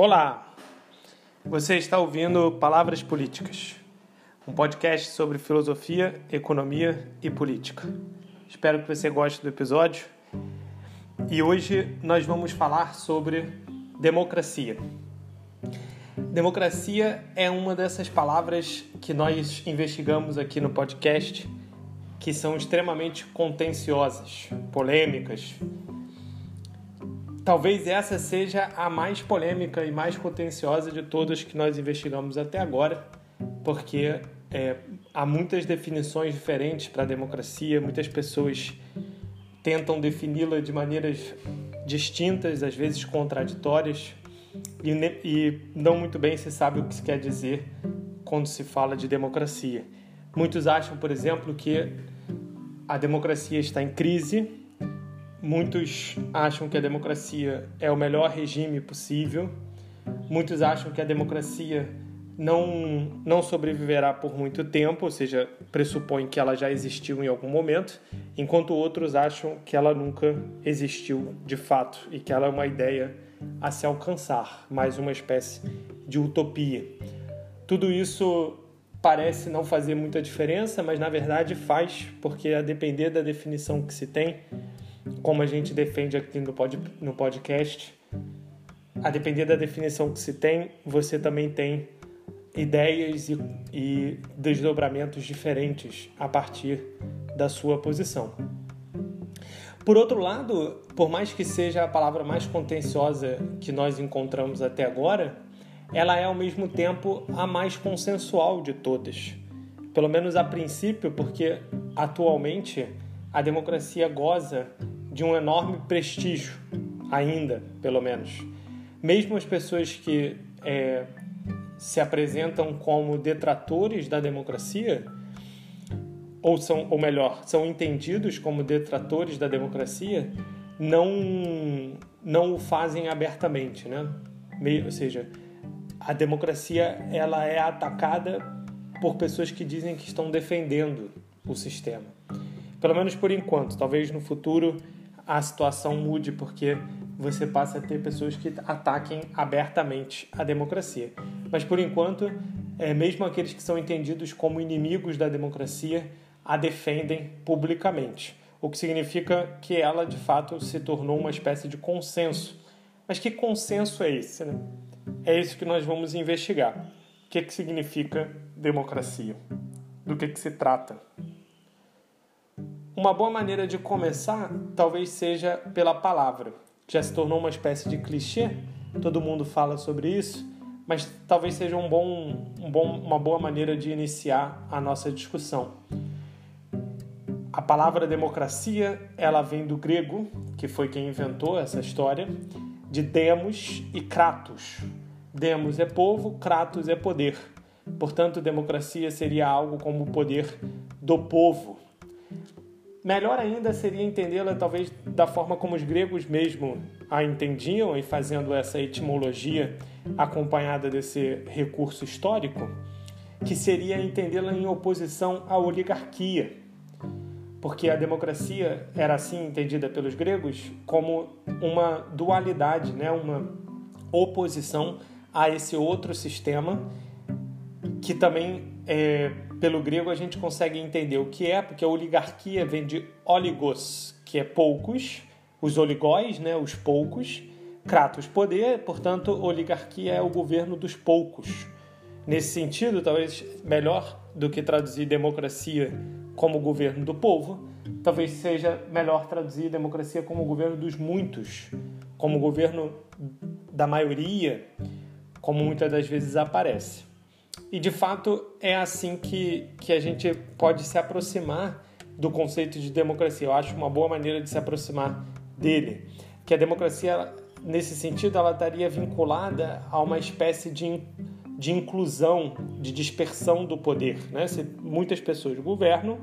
Olá! Você está ouvindo Palavras Políticas, um podcast sobre filosofia, economia e política. Espero que você goste do episódio. E hoje nós vamos falar sobre democracia. Democracia é uma dessas palavras que nós investigamos aqui no podcast que são extremamente contenciosas, polêmicas, Talvez essa seja a mais polêmica e mais contenciosa de todas que nós investigamos até agora, porque é, há muitas definições diferentes para a democracia, muitas pessoas tentam defini-la de maneiras distintas, às vezes contraditórias, e, e não muito bem se sabe o que se quer dizer quando se fala de democracia. Muitos acham, por exemplo, que a democracia está em crise Muitos acham que a democracia é o melhor regime possível. Muitos acham que a democracia não, não sobreviverá por muito tempo, ou seja, pressupõe que ela já existiu em algum momento, enquanto outros acham que ela nunca existiu de fato e que ela é uma ideia a se alcançar, mais uma espécie de utopia. Tudo isso parece não fazer muita diferença, mas na verdade faz, porque a depender da definição que se tem, como a gente defende aqui no, pod, no podcast, a depender da definição que se tem, você também tem ideias e, e desdobramentos diferentes a partir da sua posição. Por outro lado, por mais que seja a palavra mais contenciosa que nós encontramos até agora, ela é ao mesmo tempo a mais consensual de todas. Pelo menos a princípio, porque atualmente a democracia goza de um enorme prestígio, ainda, pelo menos. Mesmo as pessoas que é, se apresentam como detratores da democracia, ou são, ou melhor, são entendidos como detratores da democracia, não não o fazem abertamente, né? ou seja, a democracia ela é atacada por pessoas que dizem que estão defendendo o sistema. Pelo menos por enquanto. Talvez no futuro a situação mude, porque você passa a ter pessoas que ataquem abertamente a democracia. Mas por enquanto, é, mesmo aqueles que são entendidos como inimigos da democracia a defendem publicamente, o que significa que ela de fato se tornou uma espécie de consenso. Mas que consenso é esse? Né? É isso que nós vamos investigar. O que, que significa democracia? Do que, que se trata? Uma boa maneira de começar talvez seja pela palavra. Já se tornou uma espécie de clichê, todo mundo fala sobre isso, mas talvez seja um bom, um bom, uma boa maneira de iniciar a nossa discussão. A palavra democracia, ela vem do grego, que foi quem inventou essa história, de demos e kratos. Demos é povo, kratos é poder. Portanto, democracia seria algo como o poder do povo, Melhor ainda seria entendê-la talvez da forma como os gregos mesmo a entendiam e fazendo essa etimologia acompanhada desse recurso histórico, que seria entendê-la em oposição à oligarquia. Porque a democracia era assim entendida pelos gregos como uma dualidade, né? uma oposição a esse outro sistema que também é, pelo grego a gente consegue entender o que é, porque a oligarquia vem de oligos, que é poucos, os oligóis, né, os poucos, kratos, poder, portanto, oligarquia é o governo dos poucos. Nesse sentido, talvez melhor do que traduzir democracia como governo do povo, talvez seja melhor traduzir democracia como governo dos muitos, como governo da maioria, como muitas das vezes aparece. E de fato é assim que, que a gente pode se aproximar do conceito de democracia. Eu acho uma boa maneira de se aproximar dele. Que a democracia, nesse sentido, ela estaria vinculada a uma espécie de, de inclusão, de dispersão do poder. Né? Se muitas pessoas governam,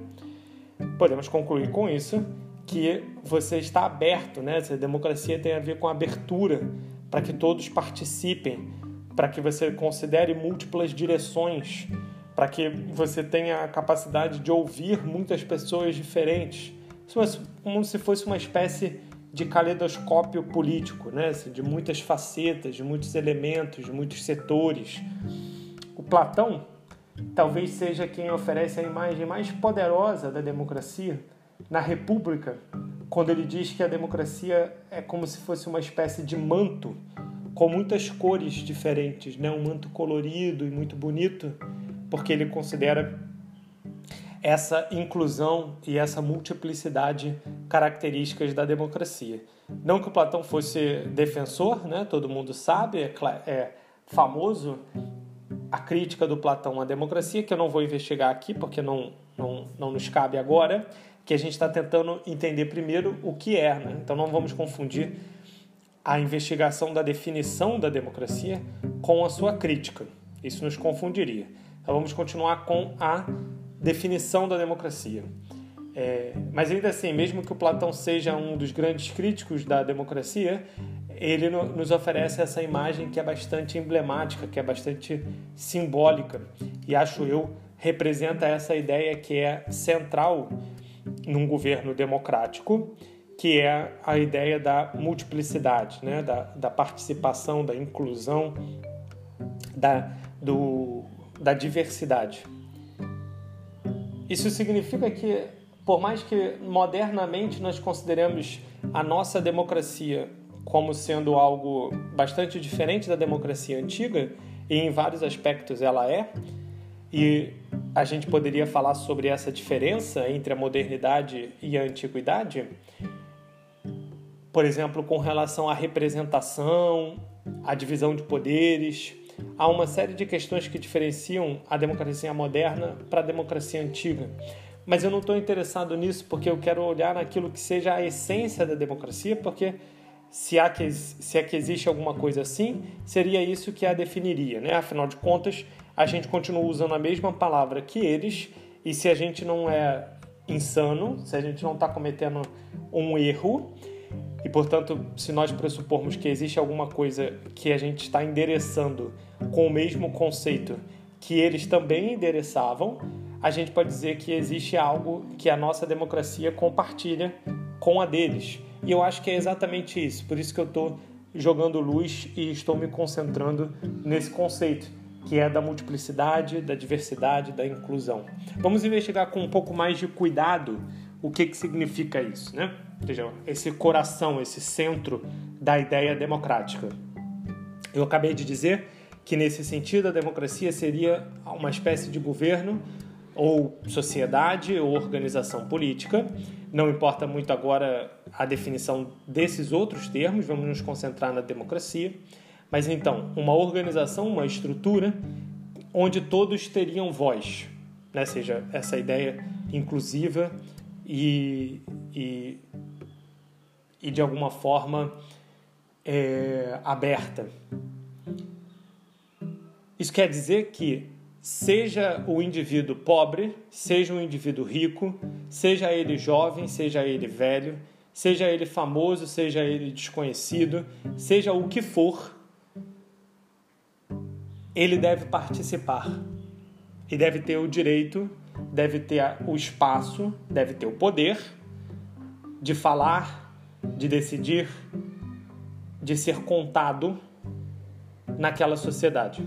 podemos concluir com isso que você está aberto, né? Se a democracia tem a ver com abertura para que todos participem, para que você considere múltiplas direções, para que você tenha a capacidade de ouvir muitas pessoas diferentes, como se fosse uma espécie de caleidoscópio político, né? Assim, de muitas facetas, de muitos elementos, de muitos setores. O Platão talvez seja quem oferece a imagem mais poderosa da democracia na República, quando ele diz que a democracia é como se fosse uma espécie de manto com muitas cores diferentes, né? um manto colorido e muito bonito, porque ele considera essa inclusão e essa multiplicidade características da democracia. Não que o Platão fosse defensor, né? todo mundo sabe, é, é famoso a crítica do Platão à democracia, que eu não vou investigar aqui porque não, não, não nos cabe agora, que a gente está tentando entender primeiro o que é. Né? Então não vamos confundir a investigação da definição da democracia com a sua crítica. Isso nos confundiria. Então vamos continuar com a definição da democracia. É, mas ainda assim, mesmo que o Platão seja um dos grandes críticos da democracia, ele no, nos oferece essa imagem que é bastante emblemática, que é bastante simbólica e acho eu representa essa ideia que é central num governo democrático, que é a ideia da multiplicidade, né? da, da participação, da inclusão, da, do, da diversidade. Isso significa que, por mais que modernamente nós consideremos a nossa democracia como sendo algo bastante diferente da democracia antiga, e em vários aspectos ela é, e a gente poderia falar sobre essa diferença entre a modernidade e a antiguidade, por exemplo, com relação à representação, à divisão de poderes, há uma série de questões que diferenciam a democracia moderna para a democracia antiga. Mas eu não estou interessado nisso porque eu quero olhar naquilo que seja a essência da democracia, porque se, há que, se é que existe alguma coisa assim, seria isso que a definiria. Né? Afinal de contas, a gente continua usando a mesma palavra que eles, e se a gente não é insano, se a gente não está cometendo um erro, e portanto, se nós pressupormos que existe alguma coisa que a gente está endereçando com o mesmo conceito que eles também endereçavam, a gente pode dizer que existe algo que a nossa democracia compartilha com a deles. E eu acho que é exatamente isso. Por isso que eu estou jogando luz e estou me concentrando nesse conceito, que é da multiplicidade, da diversidade, da inclusão. Vamos investigar com um pouco mais de cuidado o que, que significa isso, né? Ou seja, esse coração, esse centro da ideia democrática. Eu acabei de dizer que, nesse sentido, a democracia seria uma espécie de governo ou sociedade ou organização política. Não importa muito agora a definição desses outros termos, vamos nos concentrar na democracia. Mas então, uma organização, uma estrutura onde todos teriam voz, né? seja essa ideia inclusiva e, e, e de alguma forma é, aberta. Isso quer dizer que seja o indivíduo pobre, seja o indivíduo rico, seja ele jovem, seja ele velho, seja ele famoso, seja ele desconhecido, seja o que for, ele deve participar e deve ter o direito, deve ter o espaço, deve ter o poder de falar, de decidir, de ser contado naquela sociedade.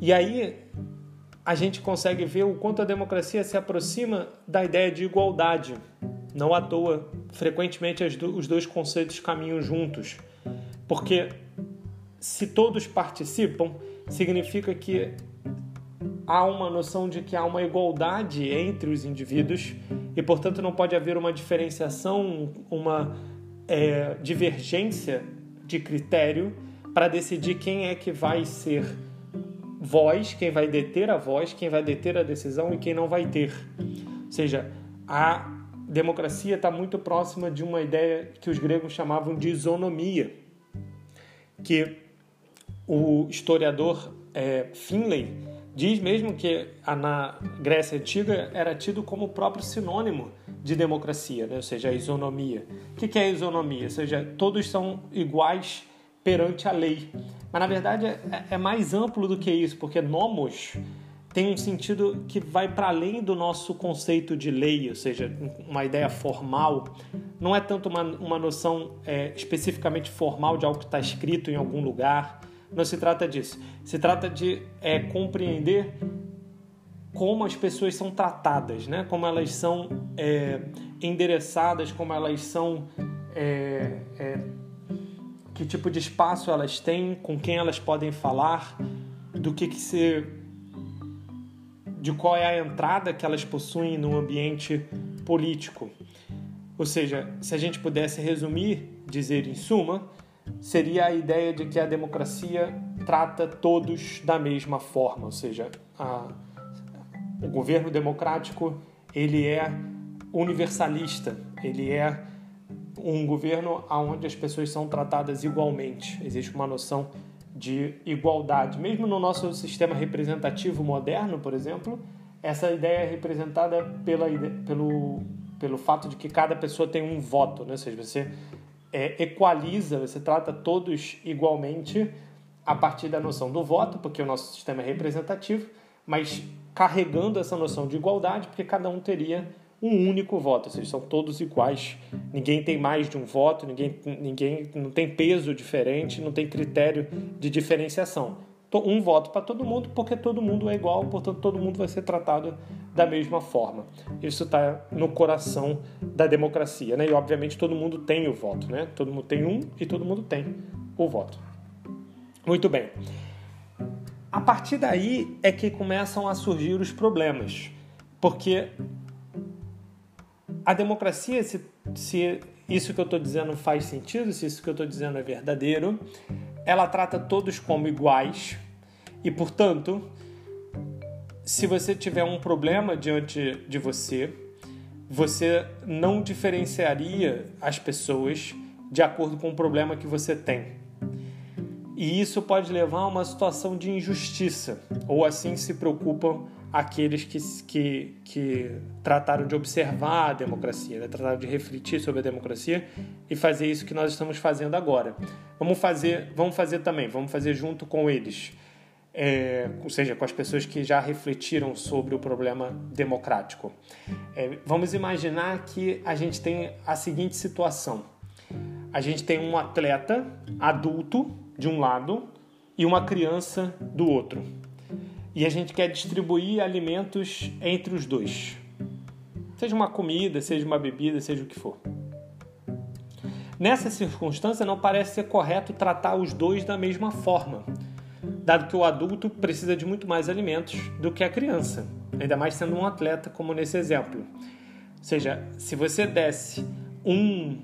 E aí a gente consegue ver o quanto a democracia se aproxima da ideia de igualdade. Não à toa, frequentemente os dois conceitos caminham juntos. Porque se todos participam, significa que há uma noção de que há uma igualdade entre os indivíduos e, portanto, não pode haver uma diferenciação, uma é, divergência de critério para decidir quem é que vai ser voz, quem vai deter a voz, quem vai deter a decisão e quem não vai ter. Ou seja, a democracia está muito próxima de uma ideia que os gregos chamavam de isonomia, que o historiador é, Finlay diz mesmo que na Grécia Antiga era tido como o próprio sinônimo de democracia, né? ou seja, a isonomia. O que é a isonomia? Ou seja, todos são iguais perante a lei. Mas na verdade é, é mais amplo do que isso, porque nomos tem um sentido que vai para além do nosso conceito de lei, ou seja, uma ideia formal. Não é tanto uma, uma noção é, especificamente formal de algo que está escrito em algum lugar. Não se trata disso. Se trata de é, compreender como as pessoas são tratadas, né? como elas são é, endereçadas, como elas são. É, é, que tipo de espaço elas têm, com quem elas podem falar, do que, que se de qual é a entrada que elas possuem no ambiente político. Ou seja, se a gente pudesse resumir, dizer em suma, seria a ideia de que a democracia trata todos da mesma forma, ou seja, a, o governo democrático ele é universalista, ele é um governo onde as pessoas são tratadas igualmente. Existe uma noção de igualdade. Mesmo no nosso sistema representativo moderno, por exemplo, essa ideia é representada pela, pelo, pelo fato de que cada pessoa tem um voto, né? ou seja, você é, equaliza, você trata todos igualmente a partir da noção do voto, porque o nosso sistema é representativo, mas carregando essa noção de igualdade, porque cada um teria um único voto, ou seja, são todos iguais. Ninguém tem mais de um voto, ninguém, ninguém não tem peso diferente, não tem critério de diferenciação. Um voto para todo mundo, porque todo mundo é igual, portanto todo mundo vai ser tratado da mesma forma. Isso está no coração da democracia, né? E obviamente todo mundo tem o voto, né? Todo mundo tem um e todo mundo tem o voto. Muito bem. A partir daí é que começam a surgir os problemas, porque a democracia, se, se isso que eu estou dizendo faz sentido, se isso que eu estou dizendo é verdadeiro, ela trata todos como iguais e, portanto, se você tiver um problema diante de você, você não diferenciaria as pessoas de acordo com o problema que você tem. E isso pode levar a uma situação de injustiça, ou assim se preocupam aqueles que, que, que trataram de observar a democracia, né? trataram de refletir sobre a democracia e fazer isso que nós estamos fazendo agora. Vamos fazer, vamos fazer também, vamos fazer junto com eles, é, ou seja, com as pessoas que já refletiram sobre o problema democrático. É, vamos imaginar que a gente tem a seguinte situação: a gente tem um atleta adulto de um lado e uma criança do outro e a gente quer distribuir alimentos entre os dois. Seja uma comida, seja uma bebida, seja o que for. Nessa circunstância, não parece ser correto tratar os dois da mesma forma, dado que o adulto precisa de muito mais alimentos do que a criança, ainda mais sendo um atleta, como nesse exemplo. Ou seja, se você desse um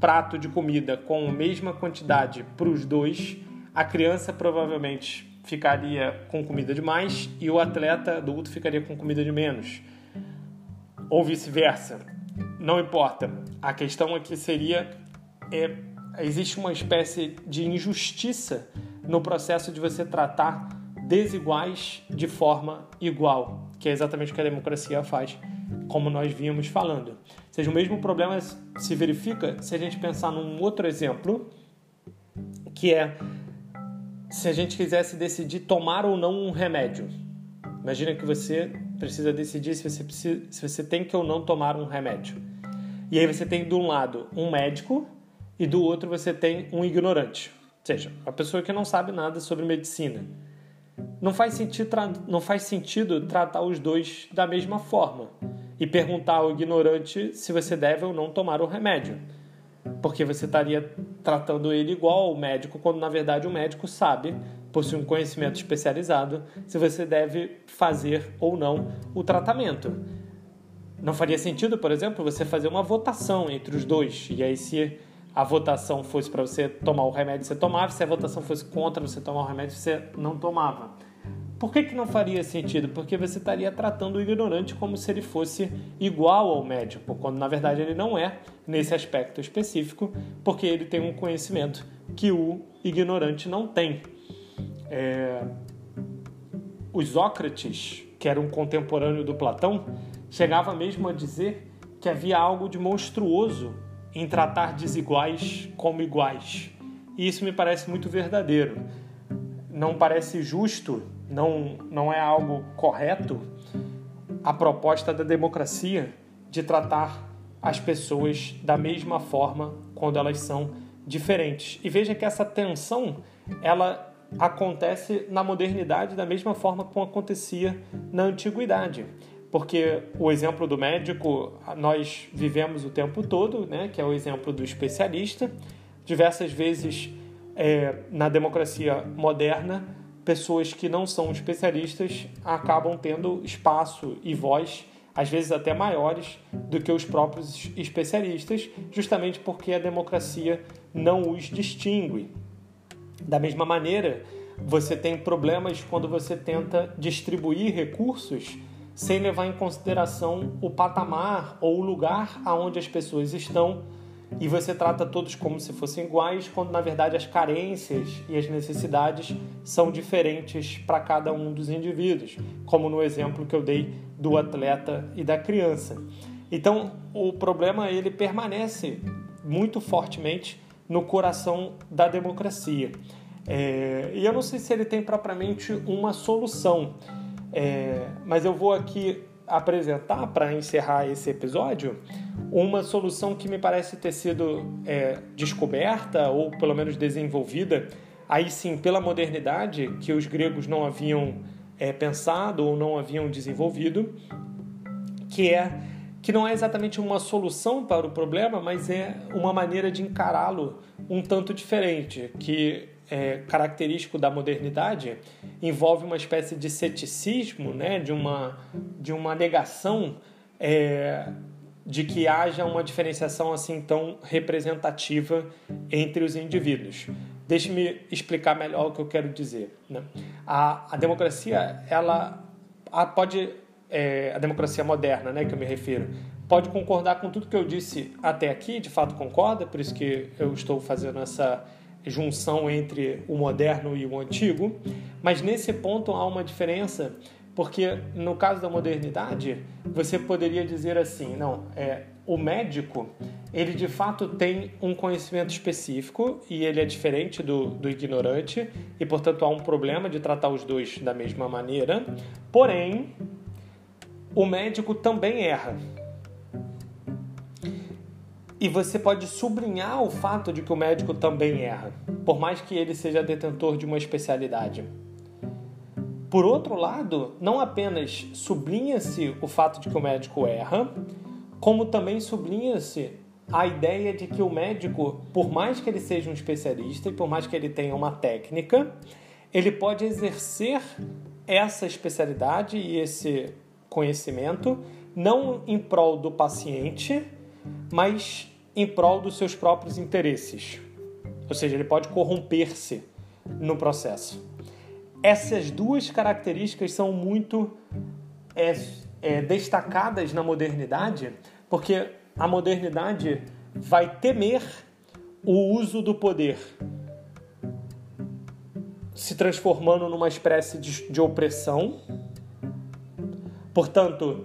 prato de comida com a mesma quantidade para os dois, a criança provavelmente ficaria com comida demais e o atleta adulto ficaria com comida de menos. Ou vice-versa. Não importa. A questão aqui seria: é, existe uma espécie de injustiça no processo de você tratar desiguais de forma igual, que é exatamente o que a democracia faz, como nós vínhamos falando. Ou seja, o mesmo problema se verifica se a gente pensar num outro exemplo, que é se a gente quisesse decidir tomar ou não um remédio. Imagina que você precisa decidir se você, precisa, se você tem que ou não tomar um remédio. E aí você tem de um lado um médico e do outro você tem um ignorante, ou seja, uma pessoa que não sabe nada sobre medicina. Não faz sentido, não faz sentido tratar os dois da mesma forma e perguntar ao ignorante se você deve ou não tomar o remédio porque você estaria tratando ele igual ao médico, quando na verdade o médico sabe, possui um conhecimento especializado, se você deve fazer ou não o tratamento. Não faria sentido, por exemplo, você fazer uma votação entre os dois, e aí se a votação fosse para você tomar o remédio, você tomava, se a votação fosse contra você tomar o remédio, você não tomava. Por que, que não faria sentido? Porque você estaria tratando o ignorante como se ele fosse igual ao médico, quando na verdade ele não é nesse aspecto específico, porque ele tem um conhecimento que o ignorante não tem. É... O Sócrates, que era um contemporâneo do Platão, chegava mesmo a dizer que havia algo de monstruoso em tratar desiguais como iguais. E isso me parece muito verdadeiro. Não parece justo não, não é algo correto a proposta da democracia de tratar as pessoas da mesma forma quando elas são diferentes. E veja que essa tensão ela acontece na modernidade da mesma forma como acontecia na antiguidade. Porque o exemplo do médico nós vivemos o tempo todo, né, que é o exemplo do especialista. Diversas vezes é, na democracia moderna, pessoas que não são especialistas acabam tendo espaço e voz, às vezes até maiores do que os próprios especialistas, justamente porque a democracia não os distingue. Da mesma maneira, você tem problemas quando você tenta distribuir recursos sem levar em consideração o patamar ou o lugar aonde as pessoas estão e você trata todos como se fossem iguais, quando na verdade as carências e as necessidades são diferentes para cada um dos indivíduos, como no exemplo que eu dei do atleta e da criança. Então, o problema ele permanece muito fortemente no coração da democracia. É, e eu não sei se ele tem propriamente uma solução, é, mas eu vou aqui apresentar para encerrar esse episódio uma solução que me parece ter sido é, descoberta ou pelo menos desenvolvida aí sim pela modernidade que os gregos não haviam é, pensado ou não haviam desenvolvido, que é que não é exatamente uma solução para o problema, mas é uma maneira de encará-lo um tanto diferente, que é característico da modernidade envolve uma espécie de ceticismo, né, de uma de uma negação é, de que haja uma diferenciação assim tão representativa entre os indivíduos. Deixe-me explicar melhor o que eu quero dizer. Né? A, a democracia, ela a, pode, é, a democracia moderna, né, que eu me refiro, pode concordar com tudo que eu disse até aqui, de fato concorda, por isso que eu estou fazendo essa junção entre o moderno e o antigo, mas nesse ponto há uma diferença porque no caso da modernidade, você poderia dizer assim, não, é o médico, ele de fato tem um conhecimento específico e ele é diferente do, do ignorante e, portanto, há um problema de tratar os dois da mesma maneira. Porém, o médico também erra. E você pode sublinhar o fato de que o médico também erra, por mais que ele seja detentor de uma especialidade. Por outro lado, não apenas sublinha-se o fato de que o médico erra, como também sublinha-se a ideia de que o médico, por mais que ele seja um especialista e por mais que ele tenha uma técnica, ele pode exercer essa especialidade e esse conhecimento não em prol do paciente, mas em prol dos seus próprios interesses. Ou seja, ele pode corromper-se no processo essas duas características são muito é, é, destacadas na modernidade, porque a modernidade vai temer o uso do poder, se transformando numa espécie de, de opressão. Portanto,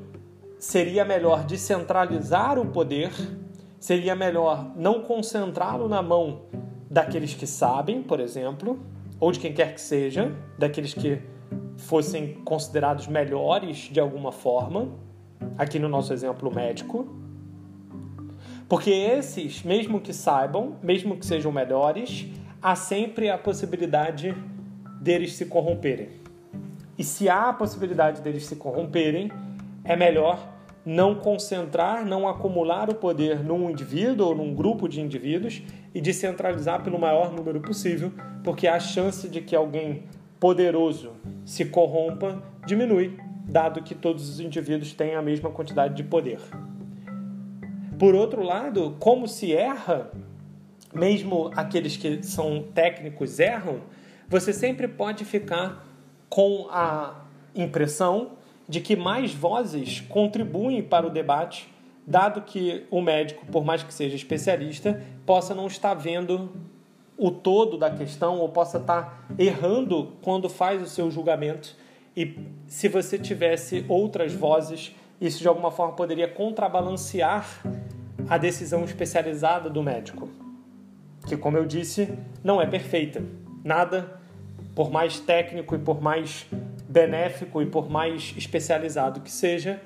seria melhor descentralizar o poder, seria melhor não concentrá-lo na mão daqueles que sabem, por exemplo, ou de quem quer que seja, daqueles que fossem considerados melhores de alguma forma, aqui no nosso exemplo médico. Porque esses, mesmo que saibam, mesmo que sejam melhores, há sempre a possibilidade deles se corromperem. E se há a possibilidade deles se corromperem, é melhor não concentrar, não acumular o poder num indivíduo ou num grupo de indivíduos e descentralizar pelo maior número possível, porque a chance de que alguém poderoso se corrompa diminui, dado que todos os indivíduos têm a mesma quantidade de poder. Por outro lado, como se erra, mesmo aqueles que são técnicos erram, você sempre pode ficar com a impressão de que mais vozes contribuem para o debate, dado que o médico, por mais que seja especialista, possa não estar vendo o todo da questão ou possa estar errando quando faz o seu julgamento. E se você tivesse outras vozes, isso de alguma forma poderia contrabalancear a decisão especializada do médico, que, como eu disse, não é perfeita. Nada, por mais técnico e por mais benéfico e por mais especializado que seja,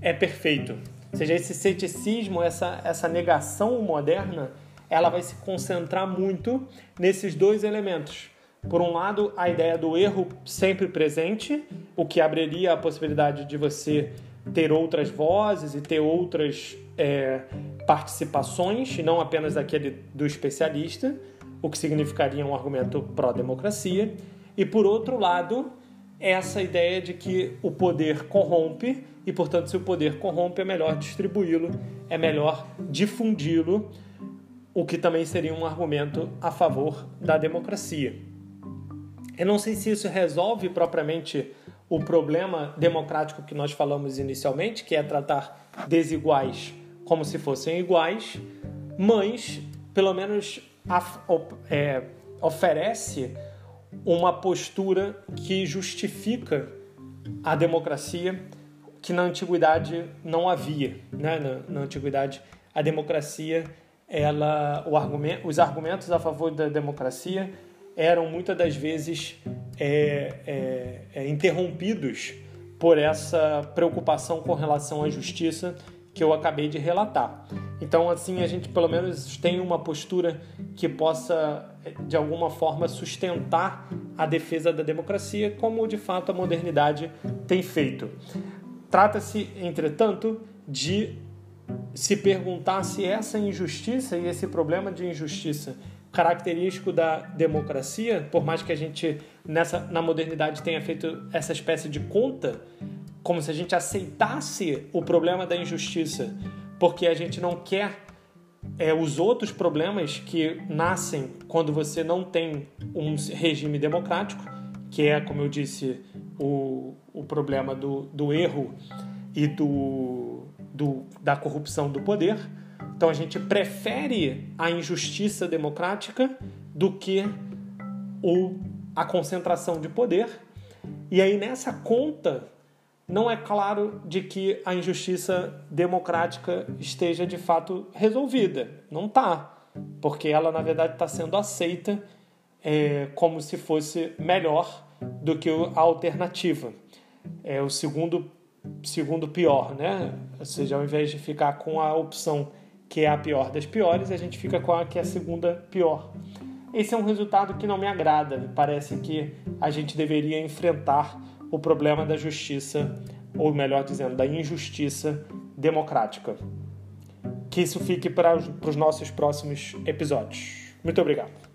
é perfeito. Ou seja, esse ceticismo, essa, essa negação moderna, ela vai se concentrar muito nesses dois elementos. Por um lado, a ideia do erro sempre presente, o que abriria a possibilidade de você ter outras vozes e ter outras é, participações, e não apenas aquele do especialista, o que significaria um argumento pró-democracia. E por outro lado, essa ideia de que o poder corrompe e, portanto, se o poder corrompe, é melhor distribuí-lo, é melhor difundi-lo, o que também seria um argumento a favor da democracia. Eu não sei se isso resolve propriamente o problema democrático que nós falamos inicialmente, que é tratar desiguais como se fossem iguais, mas pelo menos é, oferece uma postura que justifica a democracia que na antiguidade não havia, né? na, na antiguidade a democracia ela argumento, os argumentos a favor da democracia eram muitas das vezes é, é, é, interrompidos por essa preocupação com relação à justiça que eu acabei de relatar. Então, assim, a gente pelo menos tem uma postura que possa, de alguma forma, sustentar a defesa da democracia, como de fato a modernidade tem feito. Trata-se, entretanto, de se perguntar se essa injustiça e esse problema de injustiça característico da democracia, por mais que a gente nessa na modernidade tenha feito essa espécie de conta, como se a gente aceitasse o problema da injustiça, porque a gente não quer é, os outros problemas que nascem quando você não tem um regime democrático, que é, como eu disse, o, o problema do, do erro e do, do, da corrupção do poder então a gente prefere a injustiça democrática do que o, a concentração de poder. E aí nessa conta não é claro de que a injustiça democrática esteja de fato resolvida. Não está, porque ela na verdade está sendo aceita é, como se fosse melhor do que a alternativa. É o segundo segundo pior, né? Ou seja, ao invés de ficar com a opção que é a pior das piores, a gente fica com a que é a segunda pior. Esse é um resultado que não me agrada. Me parece que a gente deveria enfrentar o problema da justiça, ou melhor dizendo, da injustiça democrática. Que isso fique para os nossos próximos episódios. Muito obrigado.